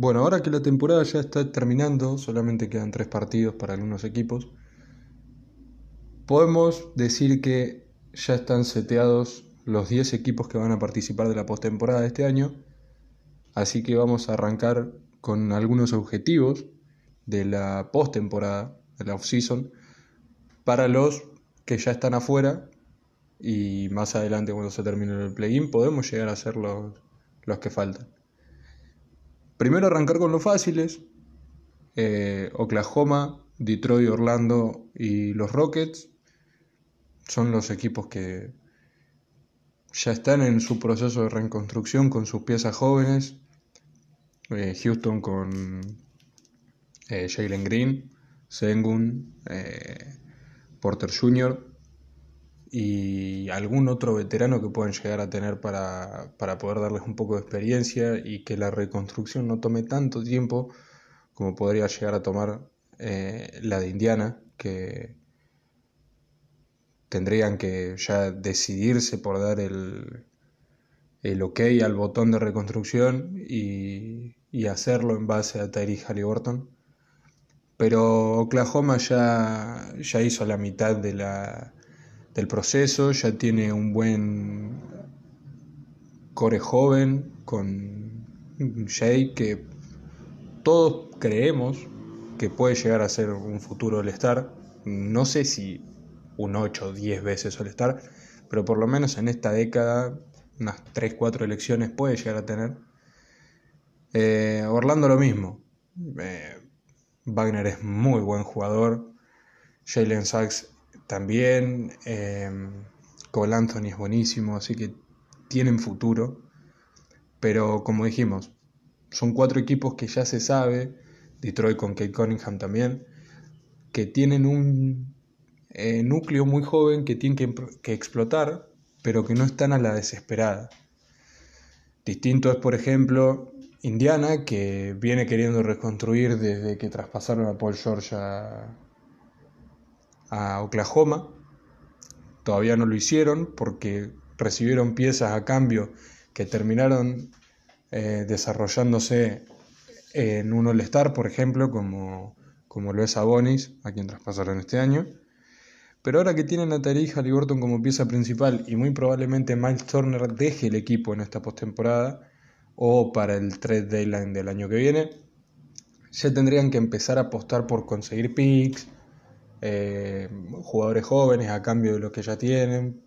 Bueno, ahora que la temporada ya está terminando, solamente quedan tres partidos para algunos equipos, podemos decir que ya están seteados los 10 equipos que van a participar de la postemporada de este año. Así que vamos a arrancar con algunos objetivos de la postemporada, de la off-season, para los que ya están afuera y más adelante cuando se termine el play-in podemos llegar a ser los, los que faltan. Primero arrancar con los fáciles, eh, Oklahoma, Detroit, Orlando y los Rockets son los equipos que ya están en su proceso de reconstrucción con sus piezas jóvenes. Eh, Houston con eh, Jalen Green, Sengun, eh, Porter Jr. y algún otro veterano que puedan llegar a tener para, para poder darles un poco de experiencia y que la reconstrucción no tome tanto tiempo como podría llegar a tomar la de Indiana, que tendrían que ya decidirse por dar el, el ok al botón de reconstrucción y, hacerlo en base a Tyree Halliburton. Pero Oklahoma ya, ya hizo la mitad de la, del proceso, ya tiene un buen core joven con Jay que todos creemos que puede llegar a ser un futuro del Star. No sé si un 8 o 10 veces suele estar, pero por lo menos en esta década, unas 3, 4 elecciones puede llegar a tener. Eh, Orlando lo mismo. Eh, Wagner es muy buen jugador. Jalen Sachs también. Eh, Cole Anthony es buenísimo, así que tienen futuro. Pero como dijimos, son cuatro equipos que ya se sabe, Detroit con Kate Cunningham también, que tienen un eh, núcleo muy joven que tienen que, explotar, pero que no están a la desesperada. Distinto es, por ejemplo, Indiana, que viene queriendo reconstruir desde que traspasaron a Paul George a, Oklahoma. Todavía no lo hicieron porque recibieron piezas a cambio que terminaron eh, desarrollándose en un All-Star, por ejemplo, como, como lo es Abonis, a quien traspasaron este año. Pero ahora que tienen a Tariq Halliburton como pieza principal y muy probablemente Miles Turner deje el equipo en esta postemporada o para el trade deadline del año que viene, ya tendrían que empezar a apostar por conseguir picks, eh, jugadores jóvenes a cambio de lo que ya tienen,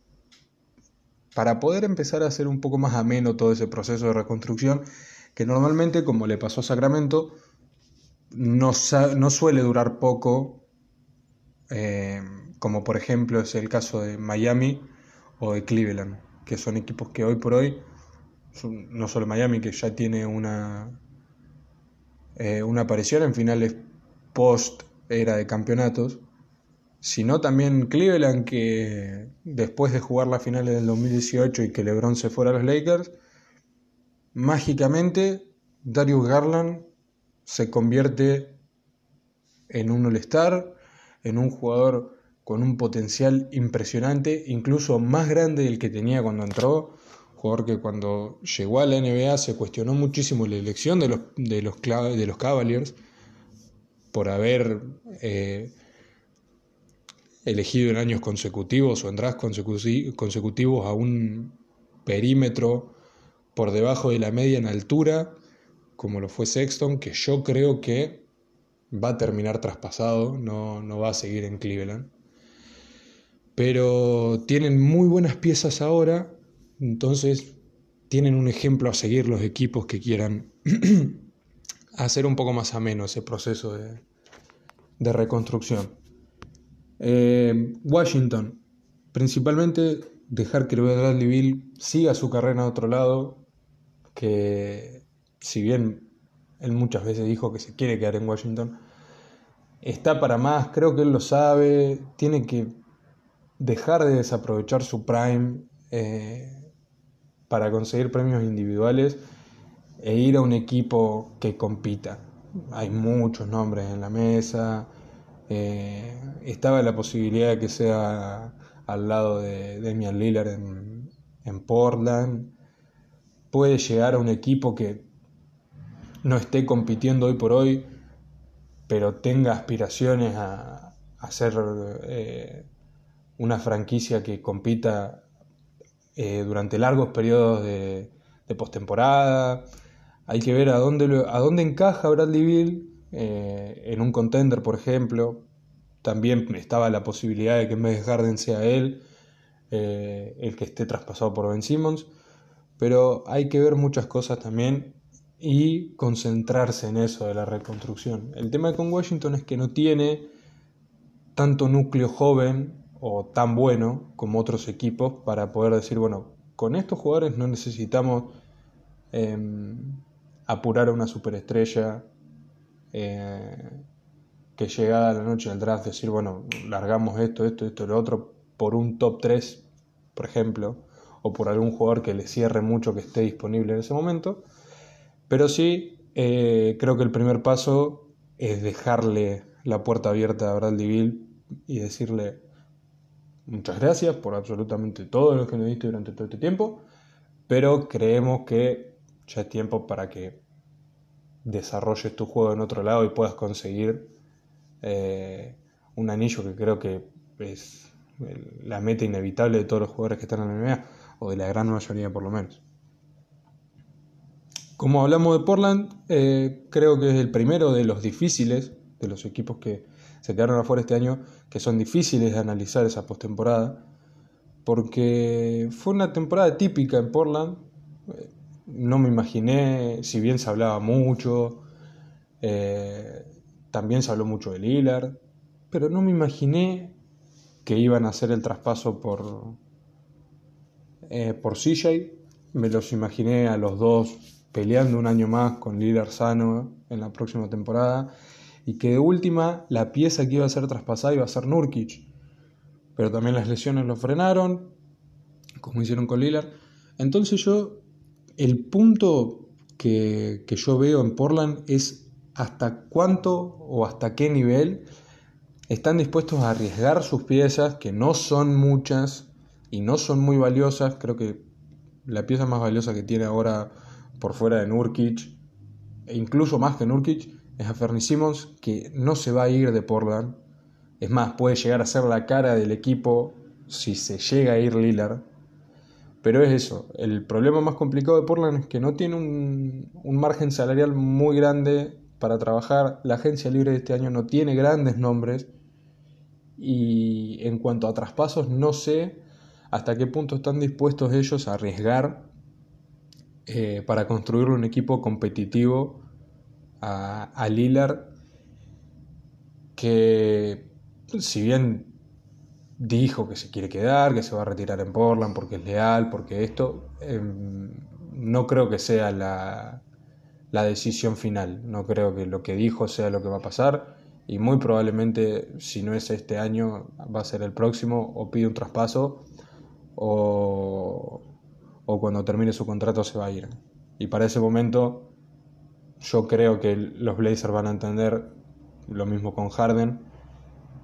para poder empezar a hacer un poco más ameno todo ese proceso de reconstrucción que normalmente, como le pasó a Sacramento, no, no suele durar poco. Eh, como por ejemplo es el caso de Miami o de Cleveland, que son equipos que hoy por hoy, no solo Miami, que ya tiene una, eh, una aparición en finales post era de campeonatos, sino también Cleveland, que después de jugar las finales del 2018 y que LeBron se fuera a los Lakers, mágicamente Darius Garland se convierte en un All-Star, en un jugador con un potencial impresionante, incluso más grande del que tenía cuando entró. Jugador que cuando llegó a la NBA se cuestionó muchísimo la elección de los, de los, de los Cavaliers por haber eh, elegido en años consecutivos o en drafts consecutivos a un perímetro por debajo de la media en altura, como lo fue Sexton, que yo creo que va a terminar traspasado, no, no va a seguir en Cleveland pero tienen muy buenas piezas ahora, entonces tienen un ejemplo a seguir los equipos que quieran hacer un poco más ameno ese proceso de, reconstrucción. Eh, Washington, principalmente dejar que Bradley Bill siga su carrera a otro lado, que si bien él muchas veces dijo que se quiere quedar en Washington, está para más, creo que él lo sabe, tiene que dejar de desaprovechar su prime eh, para conseguir premios individuales e ir a un equipo que compita. Hay muchos nombres en la mesa. Eh, estaba la posibilidad de que sea al lado de Damian Lillard en, Portland. Puede llegar a un equipo que no esté compitiendo hoy por hoy, pero tenga aspiraciones a, a ser eh, una franquicia que compita eh, durante largos periodos de, postemporada. Hay que ver a dónde, a dónde encaja Bradley Bill eh, en un contender, por ejemplo. También estaba la posibilidad de que en vez de Harden sea él el que esté traspasado por Ben Simmons. Pero hay que ver muchas cosas también y concentrarse en eso de la reconstrucción. El tema con Washington es que no tiene tanto núcleo joven o tan bueno como otros equipos para poder decir, bueno, con estos jugadores no necesitamos em, apurar a una superestrella eh, que llegada la noche del draft decir, bueno, largamos esto, esto, esto, lo otro por un top 3, por ejemplo, o por algún jugador que le cierre mucho que esté disponible en ese momento. Pero sí, eh, creo que el primer paso es dejarle la puerta abierta a Bradley Bill y decirle muchas gracias por absolutamente todo lo que nos diste durante todo este tiempo, pero creemos que ya es tiempo para que desarrolles tu juego en otro lado y puedas conseguir eh, un anillo que creo que es la meta inevitable de todos los jugadores que están en la NBA, o de la gran mayoría por lo menos. Como hablamos de Portland, eh, creo que es el primero de los difíciles, de los equipos que se quedaron afuera este año, que son difíciles de analizar esa postemporada, porque fue una temporada típica en Portland. Eh, no me imaginé, si bien se hablaba mucho, eh, también se habló mucho de Lillard, pero no me imaginé que iban a hacer el traspaso por, por CJ. Me los imaginé a los dos peleando un año más con Lillard sano en la próxima temporada y que de última la pieza que iba a ser traspasada iba a ser Nurkic. Pero también las lesiones lo frenaron, como hicieron con Lillard. Entonces yo, el punto que, que yo veo en Portland es hasta cuánto o hasta qué nivel están dispuestos a arriesgar sus piezas, que no son muchas y no son muy valiosas. Creo que la pieza más valiosa que tiene ahora por fuera de Nurkic, e incluso más que Nurkic, es a Fernie Simmons, que no se va a ir de Portland. Es más, puede llegar a ser la cara del equipo si se llega a ir Lillard. Pero es eso, el problema más complicado de Portland es que no tiene un, un margen salarial muy grande para trabajar. La agencia libre de este año no tiene grandes nombres. Y en cuanto a traspasos, no sé hasta qué punto están dispuestos ellos a arriesgar eh, para construir un equipo competitivo a, a Lillard que si bien dijo que se quiere quedar, que se va a retirar en Portland porque es leal, porque esto, em, no creo que sea la, la, decisión final, no creo que lo que dijo sea lo que va a pasar y muy probablemente si no es este año va a ser el próximo o pide un traspaso o, o cuando termine su contrato se va a ir. Y para ese momento yo creo que los Blazers van a entender lo mismo con Harden,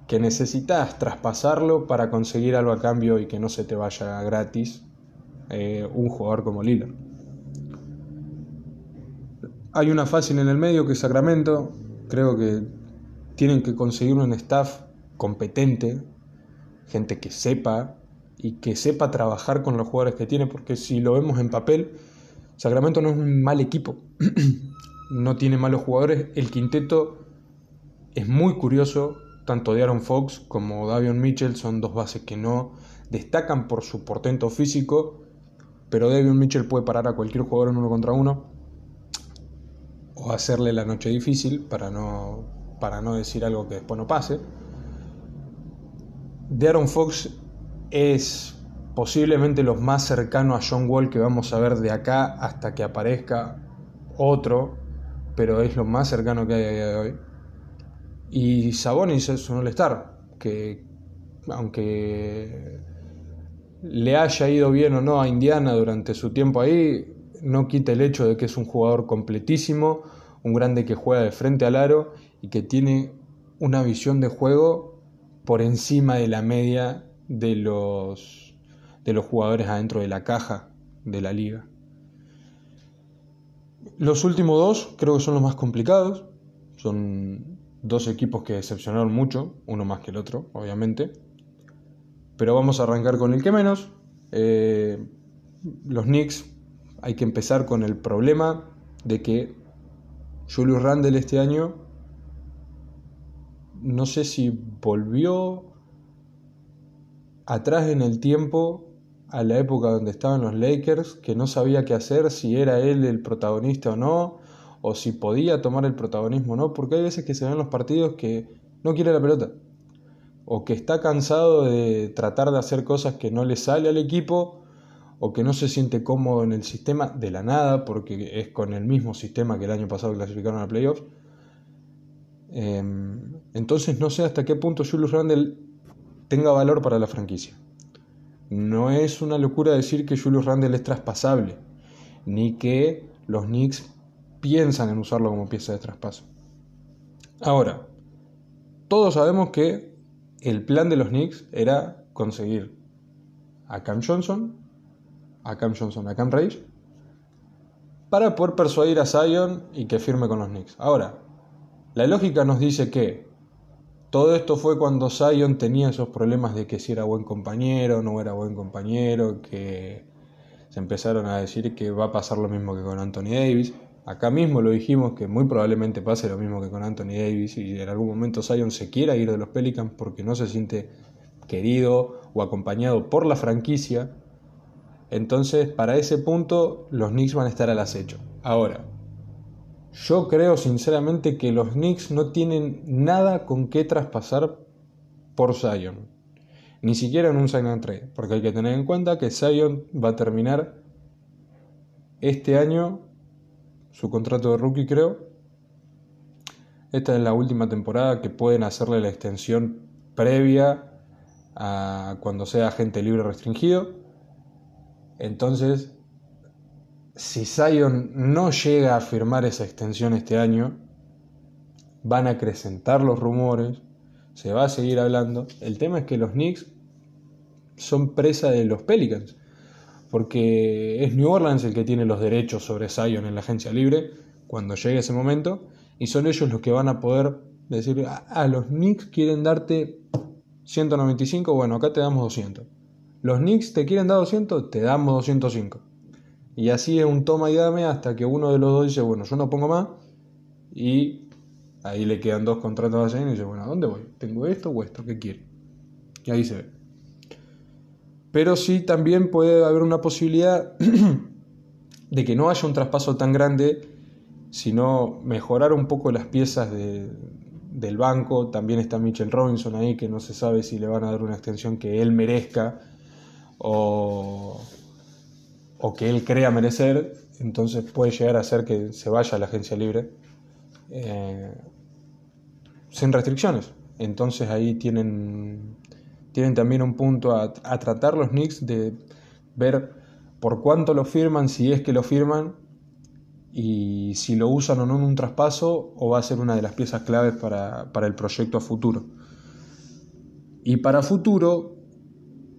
que necesitas traspasarlo para conseguir algo a cambio y que no se te vaya gratis eh, un jugador como Lillard. Hay una fácil en el medio que es Sacramento, creo que tienen que conseguir un staff competente, gente que sepa y que sepa trabajar con los jugadores que tiene, porque si lo vemos en papel, Sacramento no es un mal equipo, no tiene malos jugadores, el quinteto es muy curioso, tanto de Aaron Fox como Davion Mitchell son dos bases que no destacan por su portento físico, pero Davion Mitchell puede parar a cualquier jugador en uno contra uno o hacerle la noche difícil para no, para no decir algo que después no pase. De Aaron Fox es posiblemente lo más cercano a John Wall que vamos a ver de acá hasta que aparezca otro, pero es lo más cercano que hay a día de hoy. Y Sabonis es un all-star, que aunque le haya ido bien o no a Indiana durante su tiempo ahí, no quita el hecho de que es un jugador completísimo, un grande que juega de frente al aro y que tiene una visión de juego por encima de la media de los, de los jugadores adentro de la caja de la liga. Los últimos dos creo que son los más complicados. Son dos equipos que decepcionaron mucho, uno más que el otro, obviamente. Pero vamos a arrancar con el que menos. Eh, los Knicks, hay que empezar con el problema de que Julius Randle este año, no sé si volvió atrás en el tiempo a la época donde estaban los Lakers, que no sabía qué hacer, si era él el protagonista o no, o si podía tomar el protagonismo o no, porque hay veces que se ven los partidos que no quiere la pelota, o que está cansado de tratar de hacer cosas que no le sale al equipo, o que no se siente cómodo en el sistema de la nada, porque es con el mismo sistema que el año pasado clasificaron a playoffs. Em, entonces no sé hasta qué punto Julius Randle tenga valor para la franquicia. No es una locura decir que Julius Randle es traspasable, ni que los Knicks piensan en usarlo como pieza de traspaso. Ahora, todos sabemos que el plan de los Knicks era conseguir a Cam Johnson, a Cam Johnson, a Cam Rage, para poder persuadir a Zion y que firme con los Knicks. Ahora, la lógica nos dice que todo esto fue cuando Zion tenía esos problemas de que si era buen compañero, no era buen compañero, que se empezaron a decir que va a pasar lo mismo que con Anthony Davis. Acá mismo lo dijimos que muy probablemente pase lo mismo que con Anthony Davis y en algún momento Zion se quiera ir de los Pelicans porque no se siente querido o acompañado por la franquicia. Entonces, para ese punto, los Knicks van a estar al acecho. Ahora, yo creo sinceramente que los Knicks no tienen nada con qué traspasar por Zion. Ni siquiera en un sign and. Porque hay que tener en cuenta que Zion va a terminar este año su contrato de rookie, creo. Esta es la última temporada que pueden hacerle la extensión previa a cuando sea agente libre restringido. Entonces, si Zion no llega a firmar esa extensión este año, van a acrecentar los rumores, se va a seguir hablando. El tema es que los Knicks son presa de los Pelicans, porque es New Orleans el que tiene los derechos sobre Zion en la agencia libre cuando llegue ese momento, y son ellos los que van a poder decir, a los Knicks quieren darte 195, bueno, acá te damos 200. Los Knicks te quieren dar 200, te damos 205. Y así es un toma y dame hasta que uno de los dos dice, bueno, yo no pongo más. Y ahí le quedan dos contratos a y dice, bueno, ¿a dónde voy? ¿Tengo esto o esto? ¿Qué quiere? Y ahí se ve. Pero sí también puede haber una posibilidad de que no haya un traspaso tan grande, sino mejorar un poco las piezas del banco. También está Mitchell Robinson ahí, que no se sabe si le van a dar una extensión que él merezca o o que él crea merecer, entonces puede llegar a ser que se vaya a la agencia libre eh, sin restricciones. Entonces ahí tienen, tienen también un punto a, tratar los Knicks de ver por cuánto lo firman, si es que lo firman, y si lo usan o no en un traspaso, o va a ser una de las piezas claves para, para el proyecto a futuro. Y para futuro,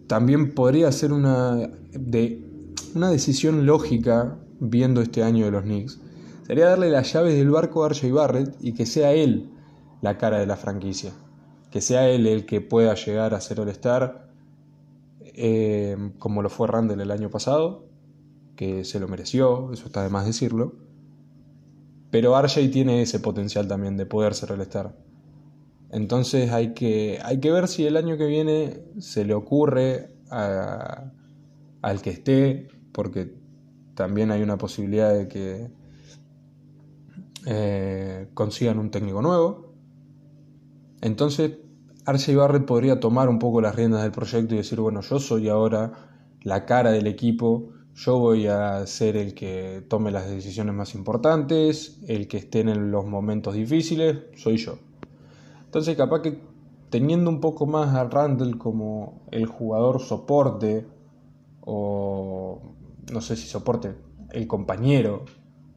también podría ser una de una decisión lógica, viendo este año de los Knicks, sería darle las llaves del barco a RJ Barrett y que sea él la cara de la franquicia. Que sea él el que pueda llegar a ser All-Star, eh, como lo fue Randall el año pasado, que se lo mereció, eso está de más decirlo. Pero RJ tiene ese potencial también de poder ser All-Star. Entonces hay que, hay que ver si el año que viene se le ocurre al que esté porque también hay una posibilidad de que eh, consigan un técnico nuevo. Entonces, Arce Barrett podría tomar un poco las riendas del proyecto y decir, bueno, yo soy ahora la cara del equipo, yo voy a ser el que tome las decisiones más importantes, el que esté en los momentos difíciles, soy yo. Entonces, capaz que teniendo un poco más a Randall como el jugador soporte o no sé si soporte el compañero,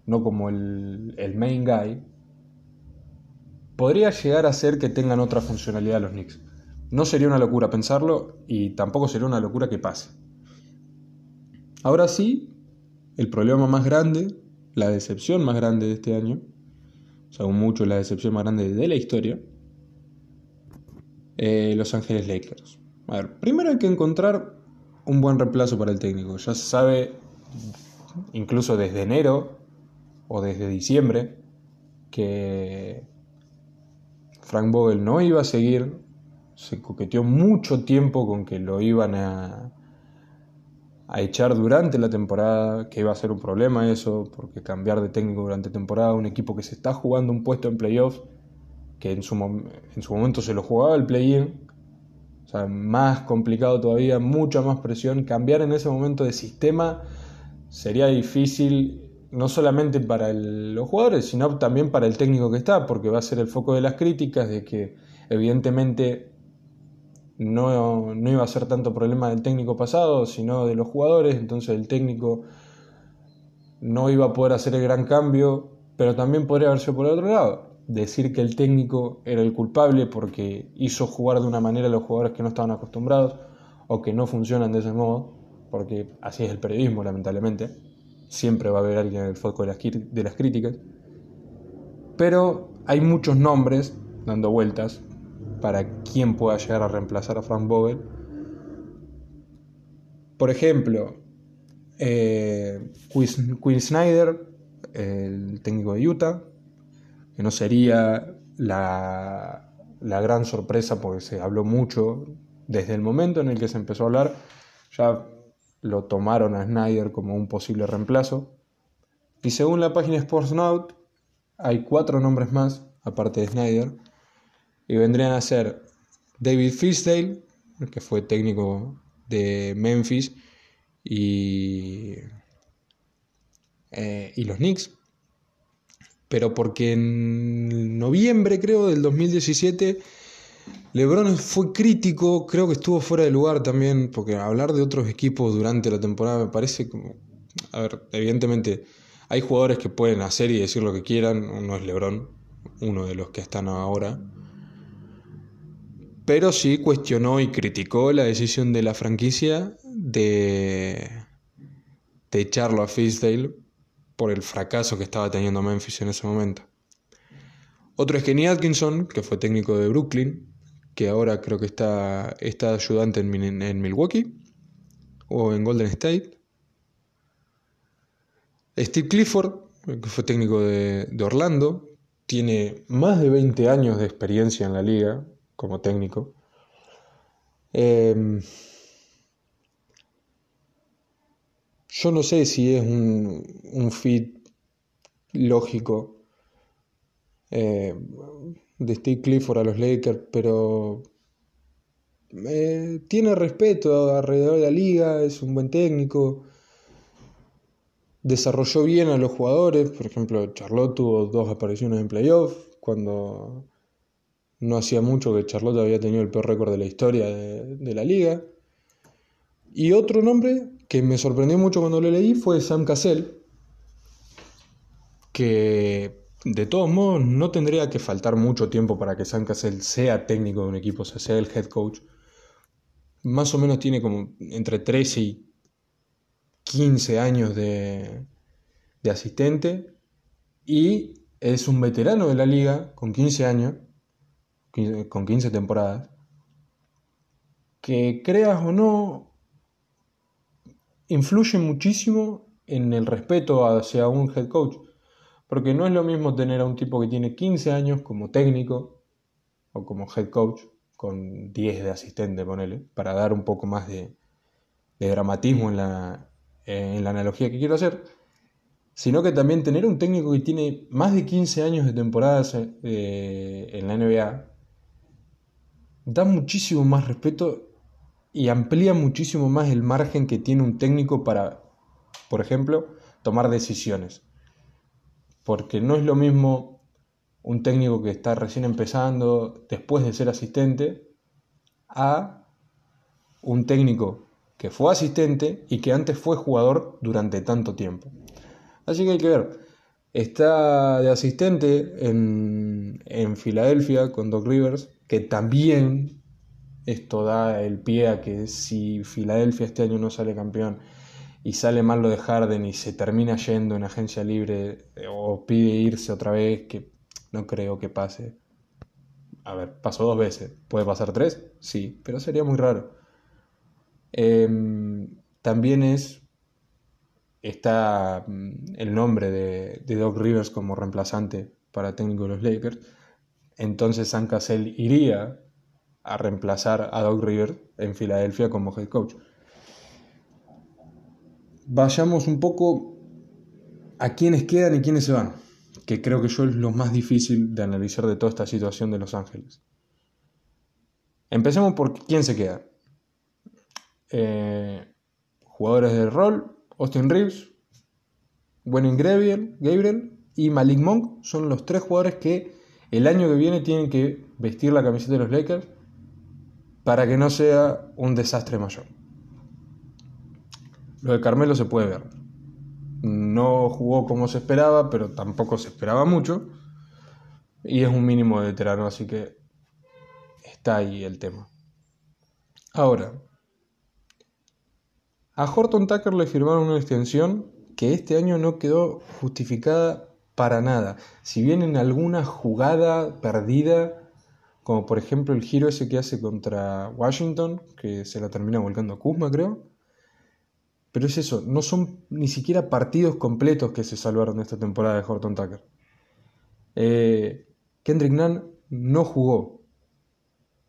no como el, main guy, podría llegar a ser que tengan otra funcionalidad los Knicks. No sería una locura pensarlo y tampoco sería una locura que pase. Ahora sí, el problema más grande la decepción más grande de este año, sea, mucho la decepción más grande de la historia, eh, Los Ángeles Lakers. A ver, primero hay que encontrar un buen reemplazo para el técnico. Ya se sabe, incluso desde enero o desde diciembre, que Frank Vogel no iba a seguir. Se coqueteó mucho tiempo con que lo iban a, a echar durante la temporada, que iba a ser un problema eso, porque cambiar de técnico durante temporada, un equipo que se está jugando un puesto en playoffs, que en su, en su momento se lo jugaba el play-in, o sea, más complicado todavía, mucha más presión, cambiar en ese momento de sistema sería difícil no solamente para los jugadores, sino también para el técnico que está, porque va a ser el foco de las críticas, de que evidentemente no, no, iba a ser tanto problema del técnico pasado, sino de los jugadores, entonces el técnico no iba a poder hacer el gran cambio, pero también podría haberse por el otro lado, decir que el técnico era el culpable porque hizo jugar de una manera a los jugadores que no estaban acostumbrados o que no funcionan de ese modo, porque así es el periodismo, lamentablemente, siempre va a haber alguien en el foco de las, críticas, pero hay muchos nombres dando vueltas para quién pueda llegar a reemplazar a Frank Vogel. Por ejemplo, eh, Quinn Snyder, el técnico de Utah, que no sería la, la, gran sorpresa porque se habló mucho desde el momento en el que se empezó a hablar, ya lo tomaron a Snyder como un posible reemplazo. Y según la página Sportsnaut, hay cuatro nombres más, aparte de Snyder, y vendrían a ser David Fisdale, que fue técnico de Memphis y, eh, y los Knicks, pero porque en noviembre creo del 2017 LeBron fue crítico, creo que estuvo fuera de lugar también, porque hablar de otros equipos durante la temporada me parece como, a ver, evidentemente hay jugadores que pueden hacer y decir lo que quieran, uno es LeBron, uno de los que están ahora, pero sí cuestionó y criticó la decisión de la franquicia de, echarlo a Fisdale por el fracaso que estaba teniendo Memphis en ese momento. Otro es Kenny Atkinson, que fue técnico de Brooklyn, que ahora creo que está, está ayudante en, Milwaukee o en Golden State. Steve Clifford, que fue técnico de, de Orlando, tiene más de 20 años de experiencia en la liga, como técnico. Em, yo no sé si es un, un fit lógico eh, de Steve Clifford a los Lakers, pero eh, tiene respeto alrededor de la liga, es un buen técnico, desarrolló bien a los jugadores, por ejemplo, Charlotte tuvo dos apariciones en playoff cuando no hacía mucho que Charlotte había tenido el peor récord de la historia de, la liga. Y otro nombre que me sorprendió mucho cuando lo leí fue Sam Cassell, que de todos modos no tendría que faltar mucho tiempo para que Sam Cassell sea técnico de un equipo, o sea, sea el head coach. Más o menos tiene como entre 13 y 15 años de, de asistente y es un veterano de la liga con 15 años con 15 temporadas, que creas o no, influye muchísimo en el respeto hacia un head coach. Porque no es lo mismo tener a un tipo que tiene 15 años como técnico o como head coach, con 10 de asistente, ponele, para dar un poco más de, dramatismo en la, analogía que quiero hacer, sino que también tener un técnico que tiene más de 15 años de temporadas eh, en la NBA da muchísimo más respeto y amplía muchísimo más el margen que tiene un técnico para, por ejemplo, tomar decisiones. Porque no es lo mismo un técnico que está recién empezando después de ser asistente a un técnico que fue asistente y que antes fue jugador durante tanto tiempo. Así que hay que ver. Está de asistente en, en Filadelfia con Doc Rivers, que también esto da el pie a que si Filadelfia este año no sale campeón y sale mal lo de Harden y se termina yendo en agencia libre eh, o pide irse otra vez, que no creo que pase. A ver, pasó dos veces. ¿Puede pasar tres? Sí, pero sería muy raro. Em, también es. Está mm, el nombre de, de, Doc Rivers como reemplazante para técnico de los Lakers. Entonces San Cassell iría a reemplazar a Doc Rivers en Filadelfia como head coach vayamos un poco a quiénes quedan y quiénes se van, que creo que yo es lo más difícil de analizar de toda esta situación de Los Ángeles. Empecemos por quién se queda. Eh, jugadores de rol, Austin Reeves, Wenning Gabriel, Gabriel y Malik Monk son los tres jugadores que el año que viene tienen que vestir la camiseta de los Lakers para que no sea un desastre mayor. Lo de Carmelo se puede ver. No jugó como se esperaba, pero tampoco se esperaba mucho. Y es un mínimo de veterano, así que está ahí el tema. Ahora, a Horton Tucker le firmaron una extensión que este año no quedó justificada para nada. Si bien en alguna jugada perdida, como por ejemplo el giro ese que hace contra Washington, que se la termina volcando a Kuzma, creo, pero es eso, no son ni siquiera partidos completos que se salvaron de esta temporada de Horton Tucker. Eh, Kendrick Nunn no jugó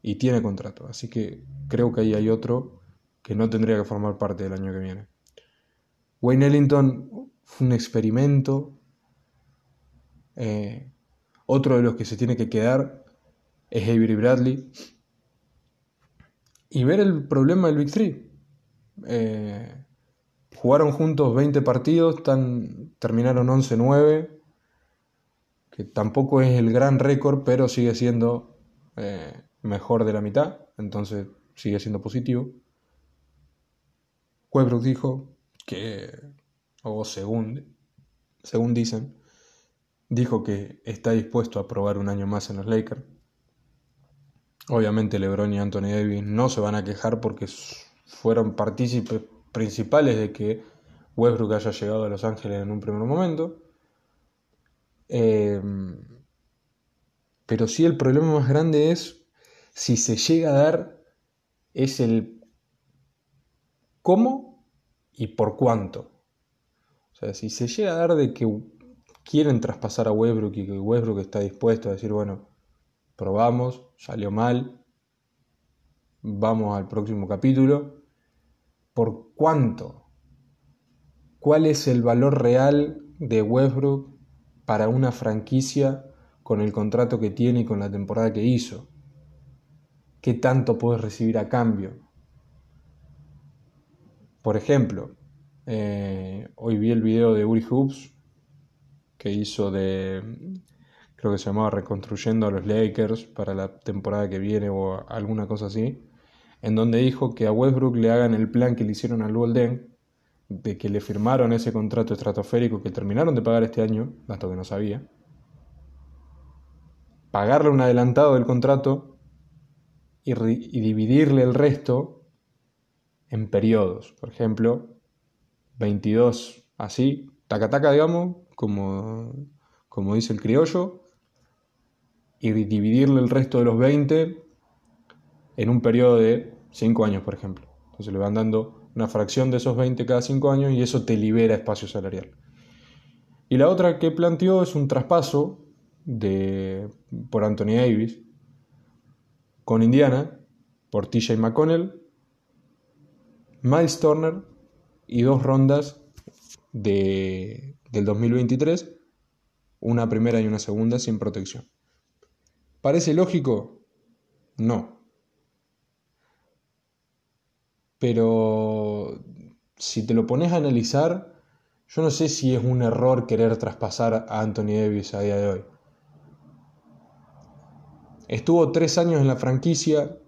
y tiene contrato, así que creo que ahí hay otro que no tendría que formar parte del año que viene. Wayne Ellington fue un experimento. Eh, otro de los que se tiene que quedar es Avery Bradley. Y ver el problema del Big Three. Eh, Jugaron juntos 20 partidos, terminaron 11-9, que tampoco es el gran récord, pero sigue siendo eh, mejor de la mitad, entonces sigue siendo positivo. Westbrook dijo que, o según, según dicen, dijo que está dispuesto a probar un año más en los Lakers. Obviamente LeBron y Anthony Davis no se van a quejar porque fueron partícipes principales de que Westbrook haya llegado a Los Ángeles en un primer momento. Em, pero sí el problema más grande es si se llega a dar, es el cómo y por cuánto. O sea, si se llega a dar de que quieren traspasar a Westbrook y que Westbrook está dispuesto a decir, bueno, probamos, salió mal, vamos al próximo capítulo, ¿Por cuánto? ¿Cuál es el valor real de Westbrook para una franquicia con el contrato que tiene y con la temporada que hizo? ¿Qué tanto puedes recibir a cambio? Por ejemplo, eh, hoy vi el video de Uri Hoops que hizo de, creo que se llamaba Reconstruyendo a los Lakers para la temporada que viene o alguna cosa así en donde dijo que a Westbrook le hagan el plan que le hicieron al Golden, de que le firmaron ese contrato estratosférico que terminaron de pagar este año, dato que no sabía, pagarle un adelantado del contrato y, dividirle el resto en periodos. Por ejemplo, 22 así, taca taca, digamos, como, como dice el criollo, y dividirle el resto de los 20 en un periodo de 5 años, por ejemplo. Entonces le van dando una fracción de esos 20 cada 5 años y eso te libera espacio salarial. Y la otra que planteó es un traspaso de, por Anthony Davis con Indiana, por TJ McConnell, Miles Turner y dos rondas de, del 2023, una primera y una segunda sin protección. ¿Parece lógico? No. Pero si te lo pones a analizar, yo no sé si es un error querer traspasar a Anthony Davis a día de hoy. Estuvo tres años en la franquicia,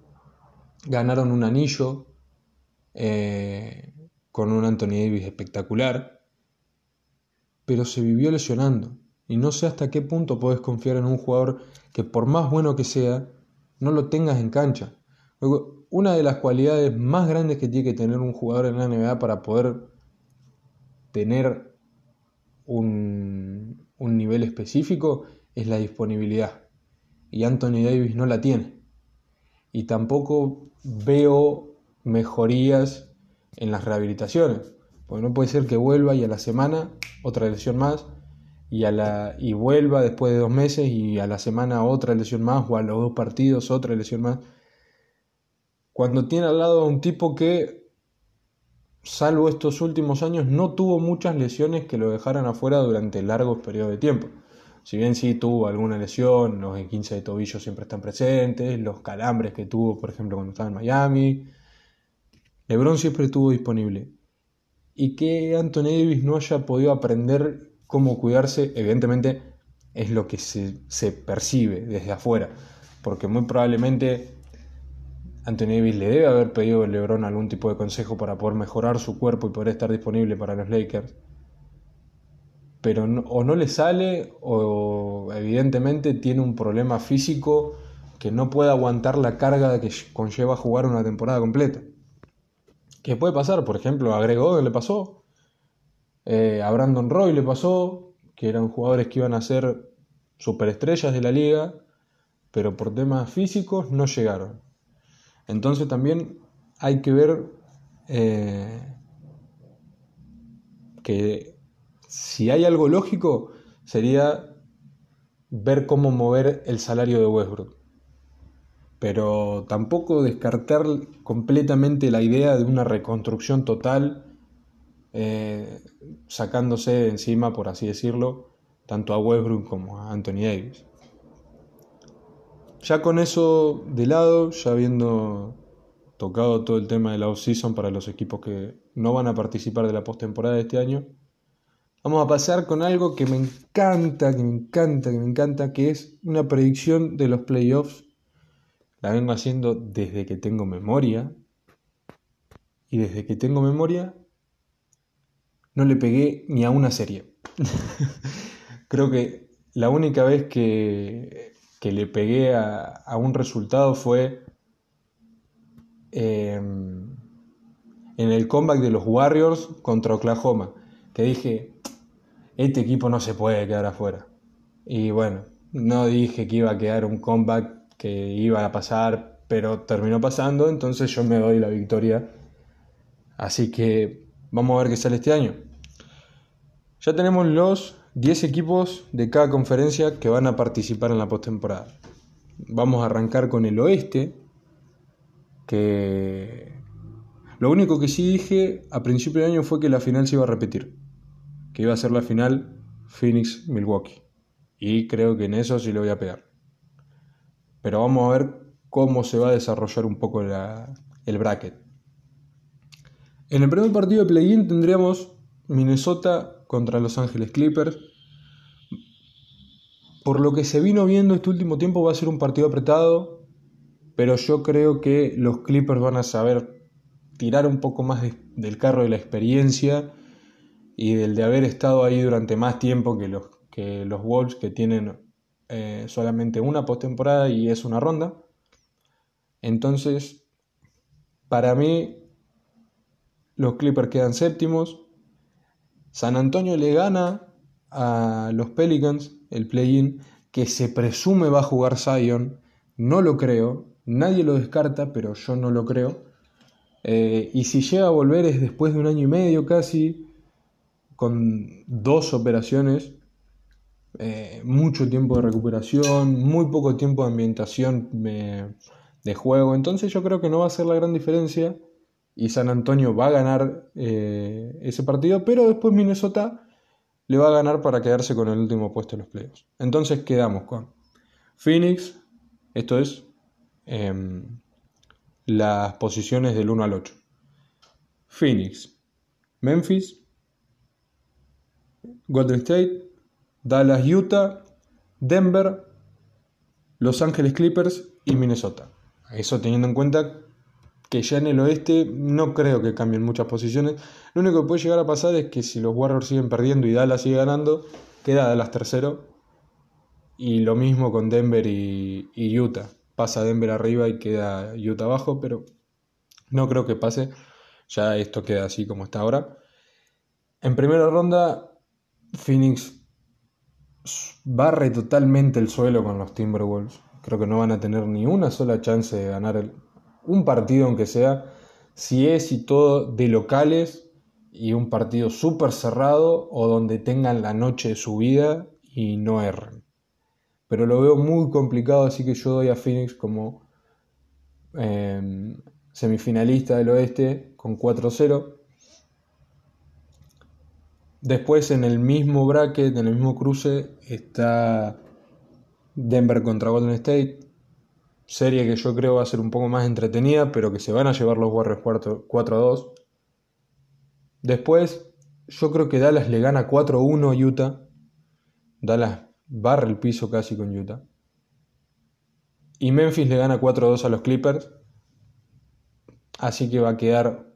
ganaron un anillo eh, con un Anthony Davis espectacular, pero se vivió lesionando. Y no sé hasta qué punto puedes confiar en un jugador que por más bueno que sea, no lo tengas en cancha. Una de las cualidades más grandes que tiene que tener un jugador en la NBA para poder tener un, un nivel específico es la disponibilidad. Y Anthony Davis no la tiene. Y tampoco veo mejorías en las rehabilitaciones. Porque no puede ser que vuelva y a la semana otra lesión más y, a la, y vuelva después de dos meses y a la semana otra lesión más o a los dos partidos otra lesión más. Cuando tiene al lado a un tipo que, salvo estos últimos años, no tuvo muchas lesiones que lo dejaran afuera durante largos periodos de tiempo. Si bien sí tuvo alguna lesión, los 15 de tobillo siempre están presentes, los calambres que tuvo, por ejemplo, cuando estaba en Miami. LeBron siempre estuvo disponible. Y que Anthony Davis no haya podido aprender cómo cuidarse, evidentemente es lo que se, se percibe desde afuera. Porque muy probablemente Anthony Davis le debe haber pedido a LeBron algún tipo de consejo para poder mejorar su cuerpo y poder estar disponible para los Lakers pero o no le sale o evidentemente tiene un problema físico que no puede aguantar la carga que conlleva jugar una temporada completa. ¿Qué puede pasar? Por ejemplo, a Greg Oden le pasó, eh, a Brandon Roy le pasó, que eran jugadores que iban a ser superestrellas de la liga, pero por temas físicos no llegaron. Entonces también hay que ver eh, que si hay algo lógico, sería ver cómo mover el salario de Westbrook. Pero tampoco descartar completamente la idea de una reconstrucción total, eh, sacándose de encima, por así decirlo, tanto a Westbrook como a Anthony Davis. Ya con eso de lado, ya habiendo tocado todo el tema de la off-season para los equipos que no van a participar de la postemporada de este año, Vamos a pasar con algo que me encanta, que me encanta, que me encanta, que es una predicción de los playoffs. La vengo haciendo desde que tengo memoria. Y desde que tengo memoria no le pegué ni a una serie. Creo que la única vez que, le pegué a, un resultado fue em, en el comeback de los Warriors contra Oklahoma. Que dije, este equipo no se puede quedar afuera. Y bueno, no dije que iba a quedar un comeback que iba a pasar, pero terminó pasando, entonces yo me doy la victoria. Así que vamos a ver qué sale este año. Ya tenemos los 10 equipos de cada conferencia que van a participar en la postemporada. Vamos a arrancar con el oeste, que lo único que sí dije a principio de año fue que la final se iba a repetir que iba a ser la final Phoenix-Milwaukee. Y creo que en eso sí lo voy a pegar. Pero vamos a ver cómo se va a desarrollar un poco el bracket. En el primer partido de play-in tendríamos Minnesota contra Los Ángeles Clippers. Por lo que se vino viendo este último tiempo va a ser un partido apretado, pero yo creo que los Clippers van a saber tirar un poco más del carro de la experiencia y del de haber estado ahí durante más tiempo que los, que los Wolves que tienen eh, solamente una postemporada y es una ronda. Entonces, para mí, los Clippers quedan séptimos. San Antonio le gana a los Pelicans el play-in, que se presume va a jugar Zion. No lo creo, nadie lo descarta, pero yo no lo creo. Eh, y si llega a volver es después de un año y medio casi, con dos operaciones, eh, mucho tiempo de recuperación, muy poco tiempo de ambientación de juego. Entonces yo creo que no va a ser la gran diferencia y San Antonio va a ganar eh, ese partido, pero después Minnesota le va a ganar para quedarse con el último puesto en los playoffs. Entonces quedamos con Phoenix, esto es em, las posiciones del 1 al 8. Phoenix, Memphis, Golden State, Dallas, Utah, Denver, Los Ángeles Clippers y Minnesota. Eso teniendo en cuenta que ya en el oeste no creo que cambien muchas posiciones. Lo único que puede llegar a pasar es que si los Warriors siguen perdiendo y Dallas sigue ganando, queda Dallas tercero. Y lo mismo con Denver y, Utah. Pasa Denver arriba y queda Utah abajo, pero no creo que pase. Ya esto queda así como está ahora. En primera ronda, Phoenix barre totalmente el suelo con los Timberwolves. Creo que no van a tener ni una sola chance de ganar un partido, aunque sea, si es y todo de locales y un partido súper cerrado o donde tengan la noche de su vida y no erren. Pero lo veo muy complicado, así que yo doy a Phoenix como em, semifinalista del oeste con 4-0. Después en el mismo bracket, en el mismo cruce, está Denver contra Golden State. Serie que yo creo va a ser un poco más entretenida, pero que se van a llevar los Warriors 4 2. Después, yo creo que Dallas le gana 4-1 a Utah. Dallas barre el piso casi con Utah. Y Memphis le gana 4-2 a los Clippers. Así que va a quedar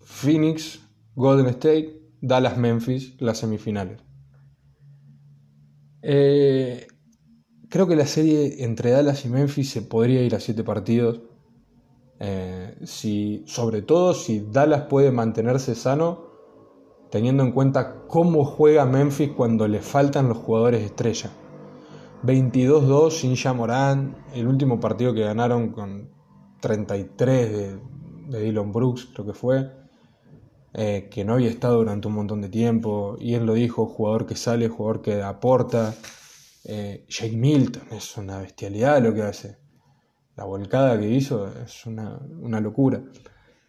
Phoenix, Golden State, Dallas, Memphis, las semifinales. Eh, creo que la serie entre Dallas y Memphis se podría ir a 7 partidos. Eh, si, sobre todo si Dallas puede mantenerse sano, teniendo en cuenta cómo juega Memphis cuando le faltan los jugadores estrella. 22-2 sin Jamoran, el último partido que ganaron con 33 de, de Dylan Brooks, creo que fue. Eh, que no había estado durante un montón de tiempo, y él lo dijo, jugador que sale, jugador que aporta. Eh, Jake Milton es una bestialidad lo que hace. La volcada que hizo es una, locura.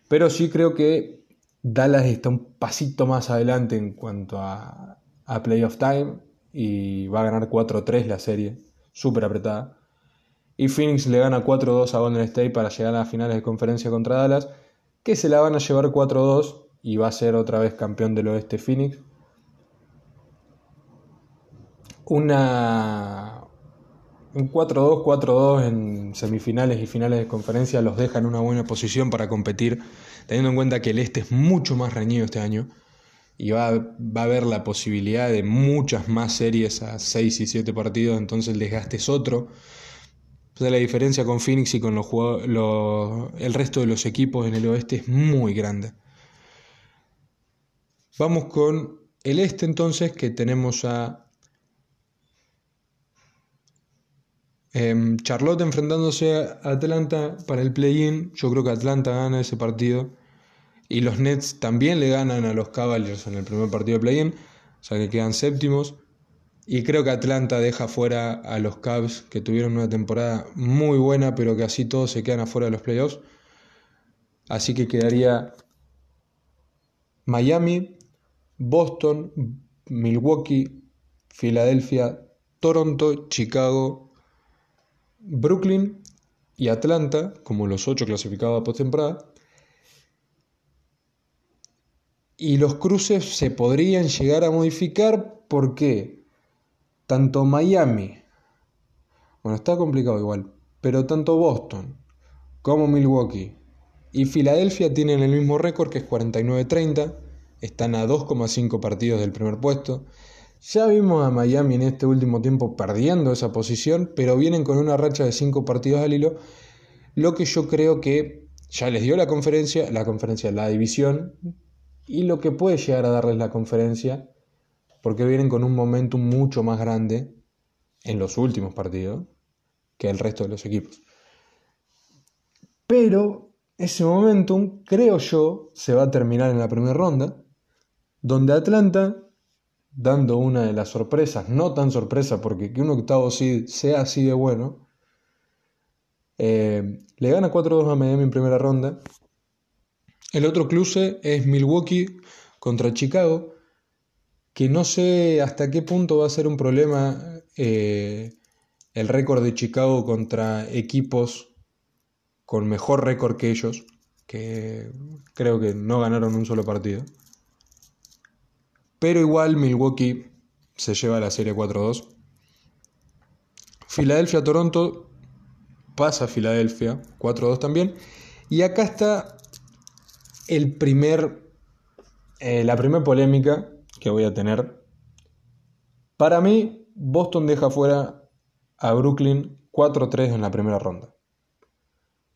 Pero sí creo que Dallas está un pasito más adelante en cuanto a, a Playoff Time y va a ganar 4-3 la serie, súper apretada. Y Phoenix le gana 4-2 a Golden State para llegar a las finales de conferencia contra Dallas, que se la van a llevar 4-2 y va a ser otra vez campeón del oeste Phoenix. Una, un 4-2, 4-2 en semifinales y finales de conferencia los deja en una buena posición para competir, teniendo en cuenta que el este es mucho más reñido este año y va, va, a haber la posibilidad de muchas más series a 6 y 7 partidos, entonces el desgaste es otro. la diferencia con Phoenix y con los, los, el resto de los equipos en el oeste es muy grande. Vamos con el este entonces, que tenemos a em, Charlotte enfrentándose a Atlanta para el play-in. Yo creo que Atlanta gana ese partido. Y los Nets también le ganan a los Cavaliers en el primer partido de play-in. O sea que quedan séptimos. Y creo que Atlanta deja fuera a los Cavs, que tuvieron una temporada muy buena, pero que así todos se quedan afuera de los playoffs. Así que quedaría Miami, Boston, Milwaukee, Filadelfia, Toronto, Chicago, Brooklyn y Atlanta, como los ocho clasificados a postemporada. Y los cruces se podrían llegar a modificar porque tanto Miami, bueno, está complicado igual, pero tanto Boston como Milwaukee y Filadelfia tienen el mismo récord que es 49-30 están a 2,5 partidos del primer puesto. Ya vimos a Miami en este último tiempo perdiendo esa posición, pero vienen con una racha de 5 partidos al hilo, lo que yo creo que ya les dio la conferencia, la conferencia, la división, y lo que puede llegar a darles la conferencia, porque vienen con un momentum mucho más grande en los últimos partidos que el resto de los equipos. Pero ese momentum, creo yo, se va a terminar en la primera ronda donde Atlanta, dando una de las sorpresas, no tan sorpresa porque que un octavo seed sea así de bueno, eh, le gana 4-2 a Miami en primera ronda. El otro cruce es Milwaukee contra Chicago, que no sé hasta qué punto va a ser un problema eh, el récord de Chicago contra equipos con mejor récord que ellos, que creo que no ganaron un solo partido. Pero igual Milwaukee se lleva la serie 4-2. Filadelfia-Toronto pasa a Filadelfia 4-2 también. Y acá está eh, la primera polémica que voy a tener. Para mí, Boston deja fuera a Brooklyn 4-3 en la primera ronda.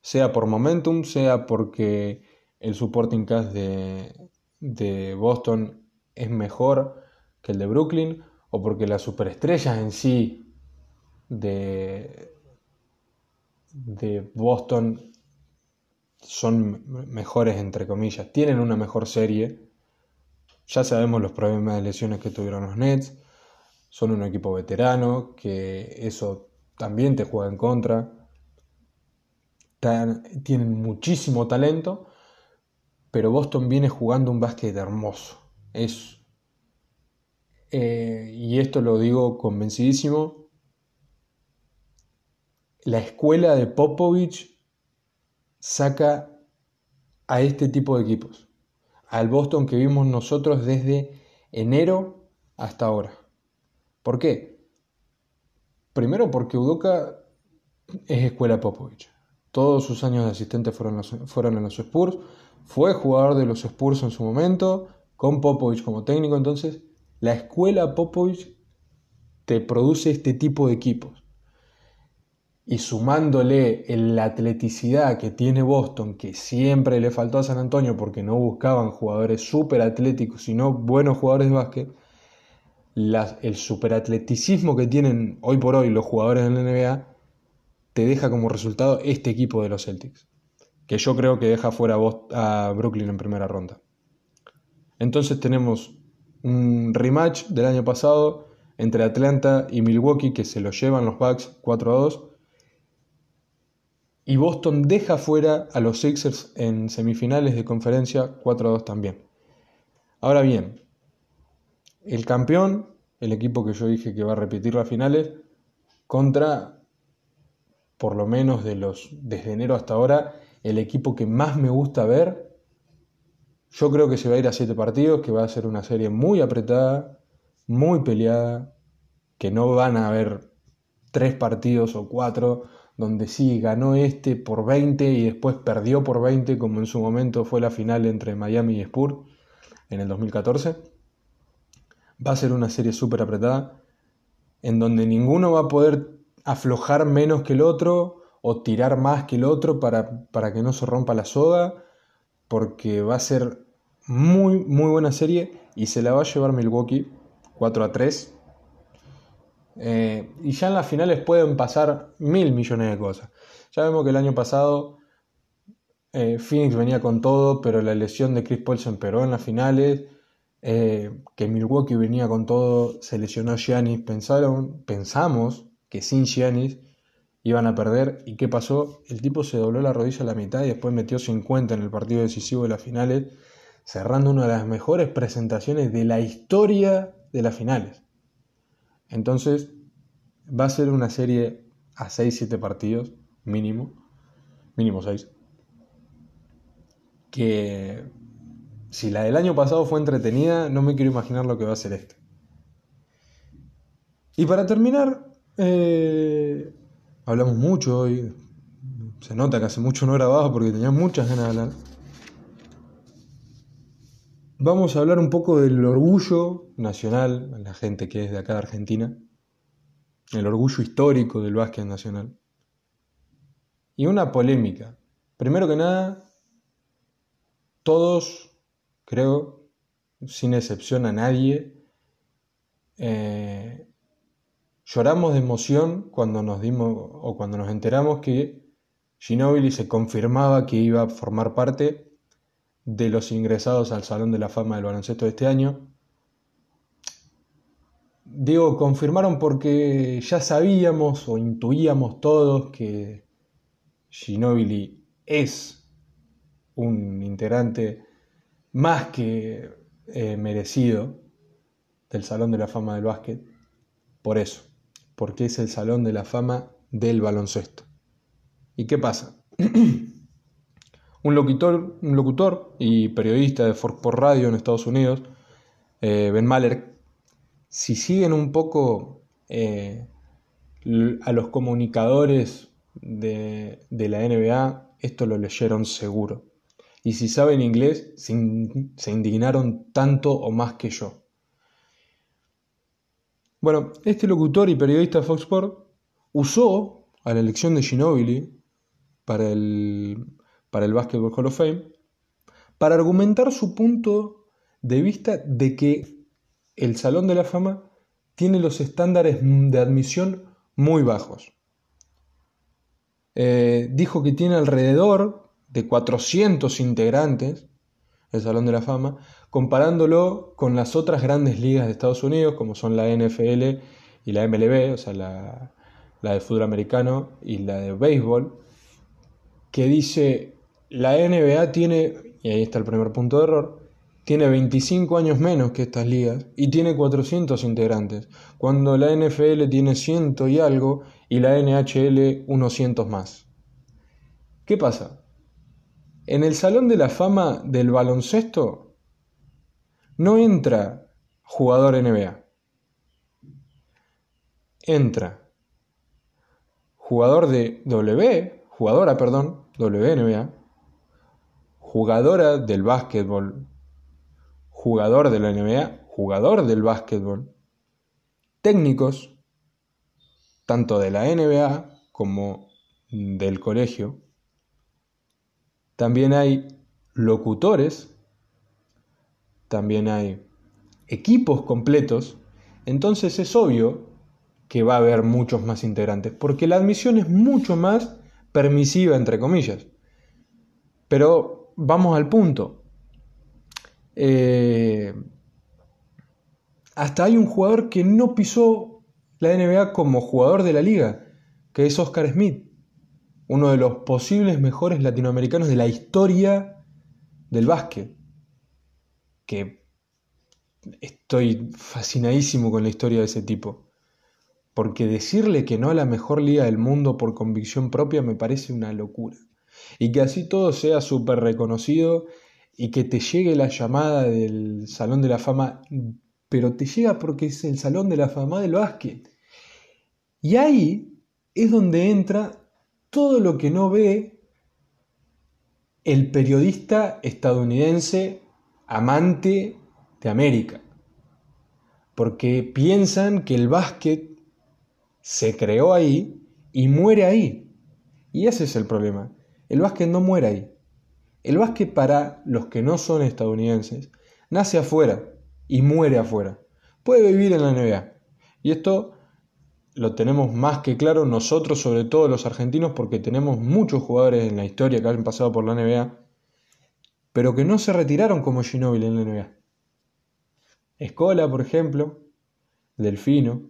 Sea por momentum, sea porque el supporting cast de Boston es mejor que el de Brooklyn o porque las superestrellas en sí de, de Boston son mejores, entre comillas, tienen una mejor serie. Ya sabemos los problemas de lesiones que tuvieron los Nets. Son un equipo veterano, que eso también te juega en contra. tienen muchísimo talento, pero Boston viene jugando un básquet hermoso. Es, eh, y esto lo digo convencidísimo. La escuela de Popovich saca a este tipo de equipos. Al Boston que vimos nosotros desde enero hasta ahora. ¿Por qué? Primero porque Udoka es escuela Popovich. Todos sus años de asistente fueron, fueron en los Spurs. Fue jugador de los Spurs en su momento, con Popovich como técnico. Entonces, la escuela Popovich te produce este tipo de equipos y sumándole la atleticidad que tiene Boston, que siempre le faltó a San Antonio porque no buscaban jugadores súper atléticos, sino buenos jugadores de básquet, el superatleticismo que tienen hoy por hoy los jugadores de la NBA te deja como resultado este equipo de los Celtics, que yo creo que deja fuera a Brooklyn en primera ronda. Entonces tenemos un rematch del año pasado entre Atlanta y Milwaukee que se lo llevan los Bucks 4 a 2 y Boston deja fuera a los Sixers en semifinales de conferencia 4 a 2 también. Ahora bien, el campeón, el equipo que yo dije que va a repetir las finales, contra, por lo menos de los, desde enero hasta ahora, el equipo que más me gusta ver. Yo creo que se va a ir a 7 partidos, que va a ser una serie muy apretada, muy peleada, que no van a haber 3 partidos o 4 donde sí ganó este por 20 y después perdió por 20, como en su momento fue la final entre Miami y Spurs en el 2014. Va a ser una serie súper apretada, en donde ninguno va a poder aflojar menos que el otro o tirar más que el otro para, para que no se rompa la soga, porque va a ser muy, muy buena serie y se la va a llevar Milwaukee 4 a 3 eh, y ya en las finales pueden pasar mil millones de cosas. Ya vemos que el año pasado eh, Phoenix venía con todo, pero la lesión de Chris Paul se empeoró en las finales. Eh, que Milwaukee venía con todo, se lesionó Giannis. Pensaron, pensamos que sin Giannis iban a perder. ¿Y qué pasó? El tipo se dobló la rodilla a la mitad y después metió 50 en el partido decisivo de las finales, cerrando una de las mejores presentaciones de la historia de las finales. Entonces, va a ser una serie a 6-7 partidos, mínimo, mínimo 6. Que si la del año pasado fue entretenida, no me quiero imaginar lo que va a ser esta. Y para terminar, eh, hablamos mucho hoy. Se nota que hace mucho no grababa porque tenía muchas ganas de hablar. Vamos a hablar un poco del orgullo nacional, la gente que es de acá de Argentina, el orgullo histórico del básquet nacional. Y una polémica. Primero que nada, todos, creo, sin excepción a nadie, eh, lloramos de emoción cuando nos dimos o cuando nos enteramos que Ginóbili se confirmaba que iba a formar parte de los ingresados al Salón de la Fama del Baloncesto de este año. Digo, confirmaron porque ya sabíamos o intuíamos todos que Ginobili es un integrante más que eh, merecido del Salón de la Fama del Básquet. Por eso, porque es el Salón de la Fama del baloncesto. ¿Y qué pasa? Un locutor, un locutor y periodista de Fort por Radio en Estados Unidos, eh, Ben Maller, si siguen un poco eh, a los comunicadores de, la NBA, esto lo leyeron seguro. Y si saben inglés, se, indignaron tanto o más que yo. Bueno, este locutor y periodista de Fox Sports usó a la elección de Ginobili para el, para el Basketball Hall of Fame, para argumentar su punto de vista de que el Salón de la Fama tiene los estándares de admisión muy bajos. Eh, dijo que tiene alrededor de 400 integrantes el Salón de la Fama, comparándolo con las otras grandes ligas de Estados Unidos, como son la NFL y la MLB, o sea, la, la de fútbol americano y la de béisbol, que dice, la NBA tiene, y ahí está el primer punto de error, tiene 25 años menos que estas ligas y tiene 400 integrantes, cuando la NFL tiene 100 y algo y la NHL unos cientos más. ¿Qué pasa? En el Salón de la Fama del baloncesto no entra jugador NBA. Entra jugador de W, jugadora, perdón, WNBA, jugadora del básquetbol, jugador de la NBA, jugador del básquetbol, técnicos, tanto de la NBA como del colegio, también hay locutores, también hay equipos completos, entonces es obvio que va a haber muchos más integrantes, porque la admisión es mucho más permisiva, entre comillas. Pero vamos al punto. Eh, hasta hay un jugador que no pisó la NBA como jugador de la liga, que es Oscar Smith uno de los posibles mejores latinoamericanos de la historia del básquet. Que estoy fascinadísimo con la historia de ese tipo. Porque decirle que no a la mejor liga del mundo por convicción propia me parece una locura. Y que así todo sea súper reconocido y que te llegue la llamada del Salón de la Fama, pero te llega porque es el Salón de la Fama del básquet. Y ahí es donde entra todo lo que no ve el periodista estadounidense amante de América. Porque piensan que el básquet se creó ahí y muere ahí. Y ese es el problema. El básquet no muere ahí. El básquet para los que no son estadounidenses nace afuera y muere afuera. Puede vivir en la NBA. Y esto lo tenemos más que claro nosotros, sobre todo los argentinos, porque tenemos muchos jugadores en la historia que han pasado por la NBA, pero que no se retiraron como Ginóbili en la NBA. Escola, por ejemplo, Delfino,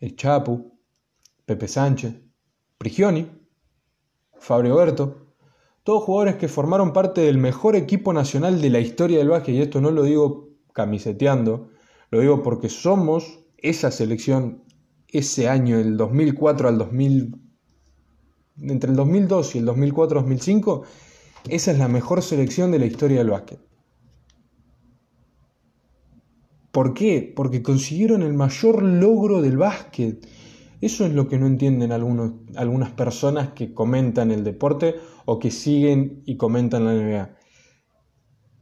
El Chapu, Pepe Sánchez, Prigioni, Fabio Berto, todos jugadores que formaron parte del mejor equipo nacional de la historia del básquet, y esto no lo digo camiseteando, lo digo porque somos esa selección ese año, el 2004 al 2000, entre el 2002 y el 2004-2005, esa es la mejor selección de la historia del básquet. ¿Por qué? Porque consiguieron el mayor logro del básquet. Eso es lo que no entienden algunos, algunas personas que comentan el deporte o que siguen y comentan la NBA.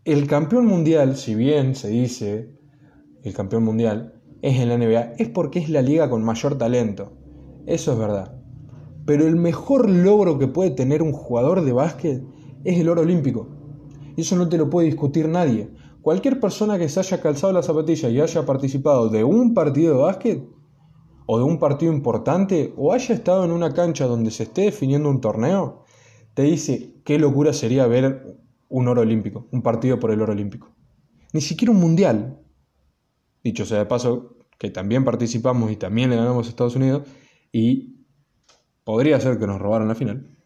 El campeón mundial, si bien se dice el campeón mundial, es en la NBA es porque es la liga con mayor talento. Eso es verdad. Pero el mejor logro que puede tener un jugador de básquet es el oro olímpico. Y eso no te lo puede discutir nadie. Cualquier persona que se haya calzado la zapatilla y haya participado de un partido de básquet, o de un partido importante, o haya estado en una cancha donde se esté definiendo un torneo, te dice qué locura sería ver un oro olímpico, un partido por el oro olímpico. Ni siquiera un mundial, Dicho sea de paso, que también participamos y también le ganamos a Estados Unidos y podría ser que nos robaran la final.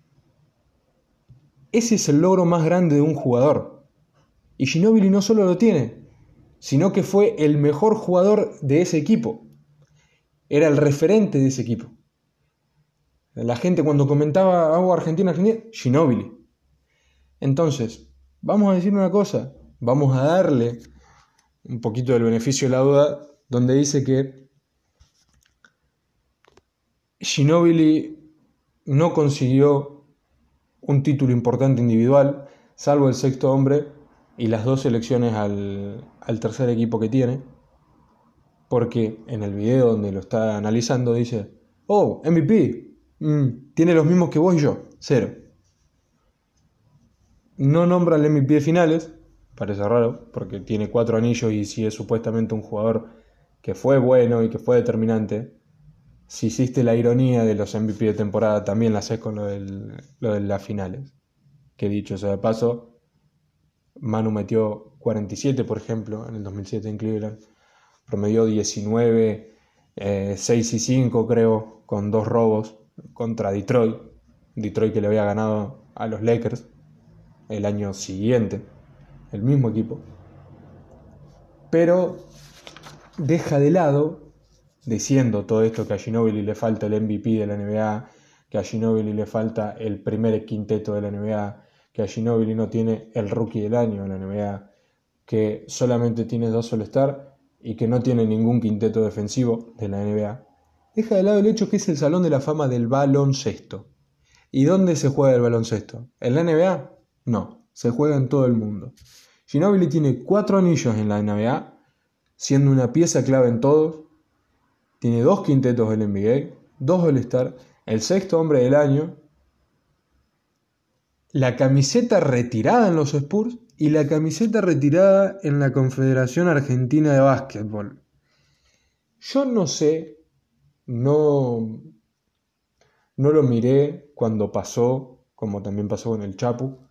Ese es el logro más grande de un jugador. Y Ginobili no solo lo tiene, sino que fue el mejor jugador de ese equipo. Era el referente de ese equipo. La gente cuando comentaba algo Argentina, Argentina, Ginobili. Entonces, vamos a decir una cosa, vamos a darle un poquito del beneficio de la duda, donde dice que Ginobili no consiguió un título importante individual, salvo el sexto hombre y las dos selecciones al, tercer equipo que tiene, porque en el video donde lo está analizando dice, oh, MVP, mm, tiene los mismos que vos y yo, cero. No nombra el MVP de finales, parece raro, porque tiene cuatro anillos y si es supuestamente un jugador que fue bueno y que fue determinante, si hiciste la ironía de los MVP de temporada, también la haces con lo, de las finales. Que dicho sea de paso, Manu metió 47, por ejemplo, en el 2007 en Cleveland, promedió 19, 6 eh, y 5 creo, con dos robos contra Detroit. Detroit que le había ganado a los Lakers el año siguiente, el mismo equipo. Pero deja de lado, diciendo todo esto que a Ginobili le falta el MVP de la NBA, que a Ginobili le falta el primer quinteto de la NBA, que a Ginobili no tiene el rookie del año en la NBA, que solamente tiene dos All-Star y que no tiene ningún quinteto defensivo de la NBA. Deja de lado el hecho que es el Salón de la Fama del baloncesto. ¿Y dónde se juega el baloncesto? ¿En la NBA? No, se juega en todo el mundo. Ginobili tiene cuatro anillos en la NBA, siendo una pieza clave en todo. Tiene dos quintetos del NBA, dos All-Star, el sexto hombre del año, la camiseta retirada en los Spurs y la camiseta retirada en la Confederación Argentina de Básquetbol. Yo no sé, no, no lo miré cuando pasó, como también pasó con el Chapu,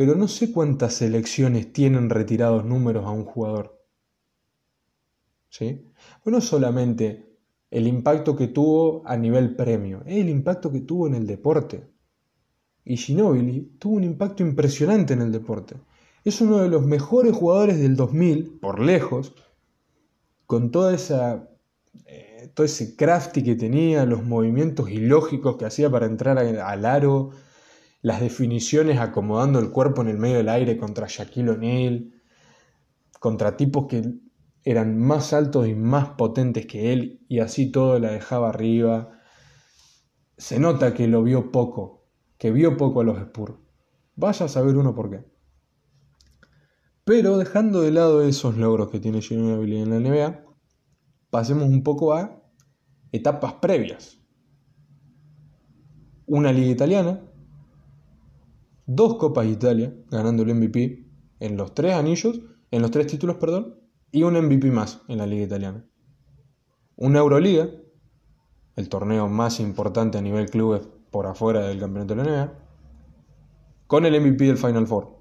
pero no sé cuántas selecciones tienen retirados números a un jugador. ¿Sí? Bueno, solamente el impacto que tuvo a nivel premio, es el impacto que tuvo en el deporte. Y Ginobili tuvo un impacto impresionante en el deporte. Es uno de los mejores jugadores del 2000, por lejos, con toda esa, eh, todo ese crafty que tenía, los movimientos ilógicos que hacía para entrar al aro, las definiciones acomodando el cuerpo en el medio del aire contra Shaquille O'Neal, contra tipos que eran más altos y más potentes que él, y así todo la dejaba arriba. Se nota que lo vio poco, que vio poco a los Spurs. Vaya a saber uno por qué. Pero dejando de lado esos logros que tiene Ginobili en la NBA, pasemos un poco a etapas previas. Una liga italiana, dos Copas Italia, ganando el MVP en los tres anillos, en los tres títulos, perdón, y un MVP más en la liga italiana. Una Euroliga, el torneo más importante a nivel clubes por afuera del campeonato de la NBA, con el MVP del Final Four.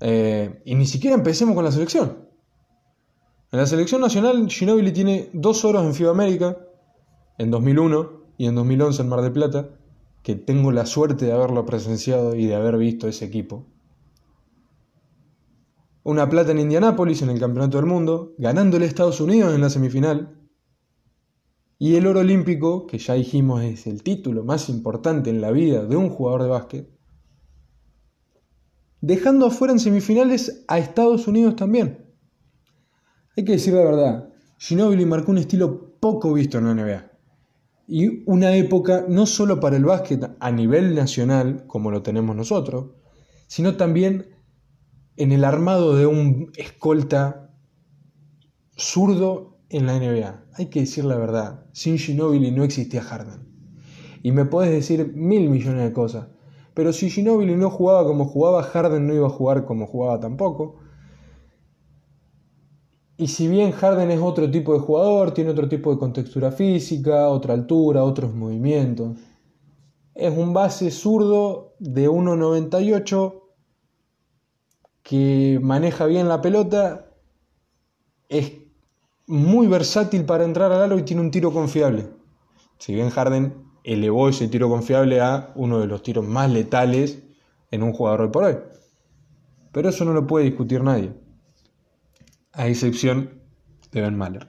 Eh, y ni siquiera empecemos con la selección. En la selección nacional, Ginobili tiene dos oros en FIBA América, en 2001 y en 2011 en Mar del Plata, que tengo la suerte de haberlo presenciado y de haber visto ese equipo. Una plata en Indianápolis en el Campeonato del Mundo, ganándole a Estados Unidos en la semifinal, y el oro olímpico, que ya dijimos es el título más importante en la vida de un jugador de básquet, dejando afuera en semifinales a Estados Unidos también. Hay que decir la verdad, Ginobili marcó un estilo poco visto en la NBA. Y una época no solo para el básquet a nivel nacional, como lo tenemos nosotros, sino también en el armado de un escolta zurdo en la NBA. Hay que decir la verdad. Sin Ginobili no existía Harden. Y me puedes decir mil millones de cosas. Pero si Ginobili no jugaba como jugaba, Harden no iba a jugar como jugaba tampoco. Y si bien Harden es otro tipo de jugador, tiene otro tipo de contextura física, otra altura, otros movimientos. Es un base zurdo de 1.98 que maneja bien la pelota. Es muy versátil para entrar al aro y tiene un tiro confiable. Si bien Harden elevó ese tiro confiable a uno de los tiros más letales en un jugador de por hoy. Pero eso no lo puede discutir nadie. A excepción de Ben Maller.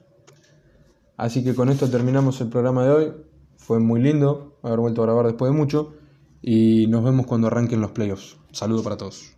Así que con esto terminamos el programa de hoy. Fue muy lindo haber vuelto a grabar después de mucho. Y nos vemos cuando arranquen los playoffs. Saludo para todos.